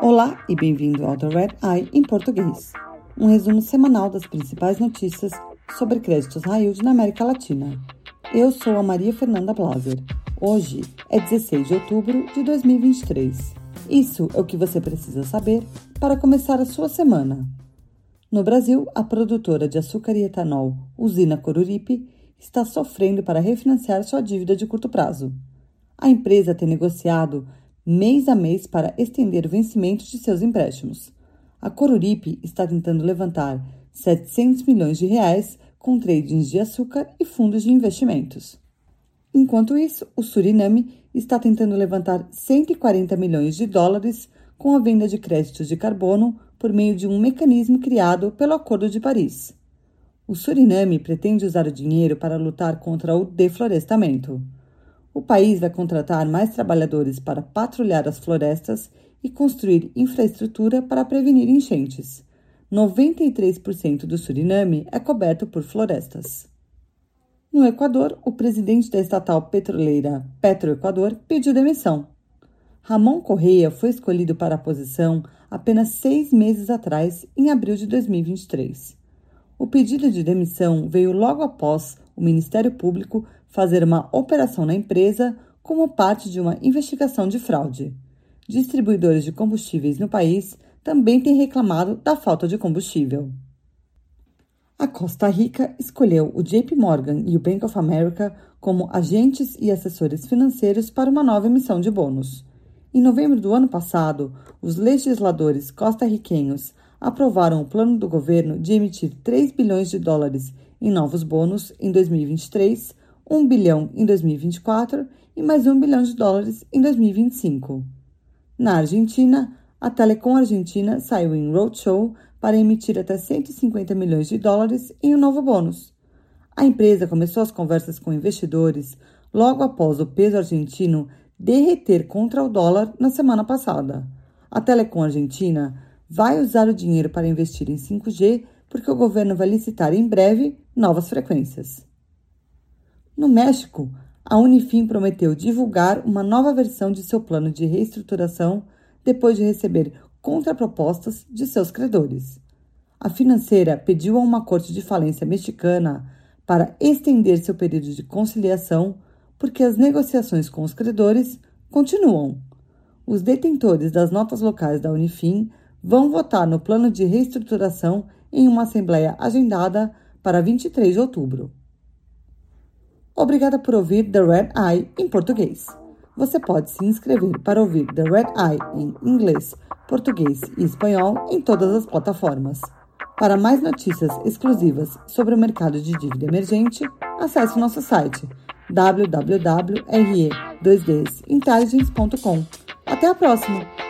Olá e bem-vindo ao The Red Eye em português, um resumo semanal das principais notícias sobre créditos yield na América Latina. Eu sou a Maria Fernanda Blaser. Hoje é 16 de outubro de 2023. Isso é o que você precisa saber para começar a sua semana. No Brasil, a produtora de açúcar e etanol, Usina Coruripe, está sofrendo para refinanciar sua dívida de curto prazo. A empresa tem negociado mês a mês para estender o vencimento de seus empréstimos. A Coruripe está tentando levantar 700 milhões de reais com tradings de açúcar e fundos de investimentos. Enquanto isso, o Suriname está tentando levantar 140 milhões de dólares com a venda de créditos de carbono por meio de um mecanismo criado pelo Acordo de Paris. O Suriname pretende usar o dinheiro para lutar contra o deflorestamento. O país vai contratar mais trabalhadores para patrulhar as florestas e construir infraestrutura para prevenir enchentes. 93% do Suriname é coberto por florestas. No Equador, o presidente da estatal petroleira Petroequador pediu demissão. Ramon Correia foi escolhido para a posição apenas seis meses atrás, em abril de 2023. O pedido de demissão veio logo após o Ministério Público fazer uma operação na empresa como parte de uma investigação de fraude. Distribuidores de combustíveis no país também têm reclamado da falta de combustível. A Costa Rica escolheu o JP Morgan e o Bank of America como agentes e assessores financeiros para uma nova emissão de bônus. Em novembro do ano passado, os legisladores costarriquenhos aprovaram o plano do governo de emitir 3 bilhões de dólares em novos bônus em 2023, 1 bilhão em 2024 e mais 1 bilhão de dólares em 2025. Na Argentina, a Telecom Argentina saiu em roadshow para emitir até 150 milhões de dólares em um novo bônus. A empresa começou as conversas com investidores logo após o peso argentino derreter contra o dólar na semana passada. A Telecom Argentina vai usar o dinheiro para investir em 5G porque o governo vai licitar em breve novas frequências. No México, a Unifim prometeu divulgar uma nova versão de seu plano de reestruturação depois de receber contrapropostas de seus credores. A financeira pediu a uma corte de falência mexicana para estender seu período de conciliação porque as negociações com os credores continuam. Os detentores das notas locais da Unifim vão votar no plano de reestruturação em uma assembleia agendada para 23 de outubro. Obrigada por ouvir The Red Eye em português. Você pode se inscrever para ouvir The Red Eye em inglês, português e espanhol em todas as plataformas. Para mais notícias exclusivas sobre o mercado de dívida emergente, acesse nosso site www.re2dsintelligence.com. Até a próxima!